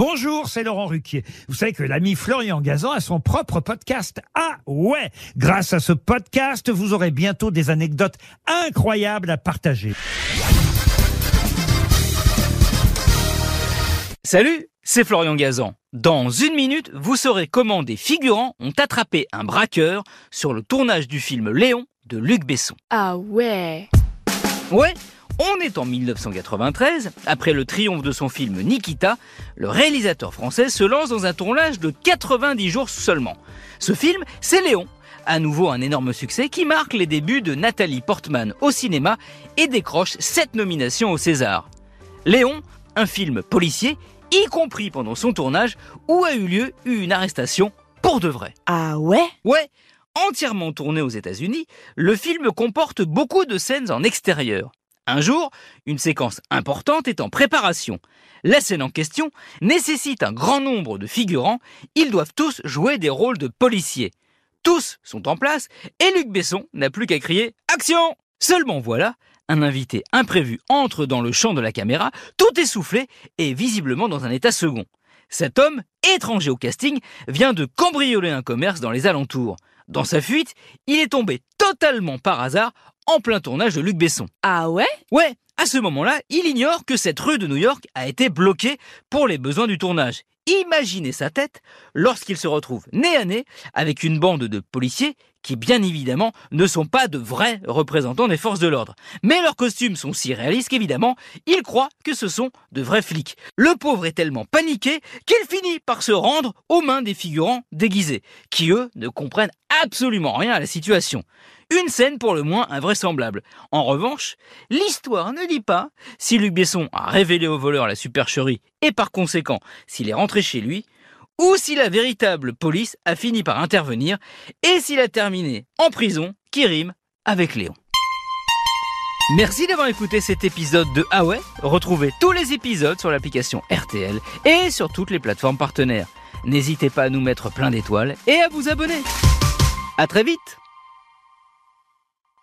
Bonjour, c'est Laurent Ruquier. Vous savez que l'ami Florian Gazan a son propre podcast. Ah ouais Grâce à ce podcast, vous aurez bientôt des anecdotes incroyables à partager. Salut, c'est Florian Gazan. Dans une minute, vous saurez comment des figurants ont attrapé un braqueur sur le tournage du film Léon de Luc Besson. Ah ouais Ouais, on est en 1993, après le triomphe de son film Nikita, le réalisateur français se lance dans un tournage de 90 jours seulement. Ce film, c'est Léon, à nouveau un énorme succès qui marque les débuts de Nathalie Portman au cinéma et décroche 7 nominations au César. Léon, un film policier, y compris pendant son tournage, où a eu lieu une arrestation pour de vrai. Ah ouais? Ouais, entièrement tourné aux États-Unis, le film comporte beaucoup de scènes en extérieur. Un jour, une séquence importante est en préparation. La scène en question nécessite un grand nombre de figurants, ils doivent tous jouer des rôles de policiers. Tous sont en place et Luc Besson n'a plus qu'à crier Action Seulement voilà, un invité imprévu entre dans le champ de la caméra, tout essoufflé et visiblement dans un état second. Cet homme, étranger au casting, vient de cambrioler un commerce dans les alentours. Dans sa fuite, il est tombé totalement par hasard en plein tournage de Luc Besson. Ah ouais? Ouais, à ce moment-là, il ignore que cette rue de New York a été bloquée pour les besoins du tournage. Imaginez sa tête lorsqu'il se retrouve nez à nez avec une bande de policiers qui bien évidemment ne sont pas de vrais représentants des forces de l'ordre. Mais leurs costumes sont si réalistes qu'évidemment, il croit que ce sont de vrais flics. Le pauvre est tellement paniqué qu'il finit par se rendre aux mains des figurants déguisés, qui eux ne comprennent absolument rien à la situation. Une scène pour le moins invraisemblable. En revanche, l'histoire ne dit pas si Luc Besson a révélé au voleur la supercherie et par conséquent s'il est rentré chez lui, ou si la véritable police a fini par intervenir et s'il a terminé en prison qui rime avec Léon. Merci d'avoir écouté cet épisode de Ah Retrouvez tous les épisodes sur l'application RTL et sur toutes les plateformes partenaires. N'hésitez pas à nous mettre plein d'étoiles et à vous abonner. À très vite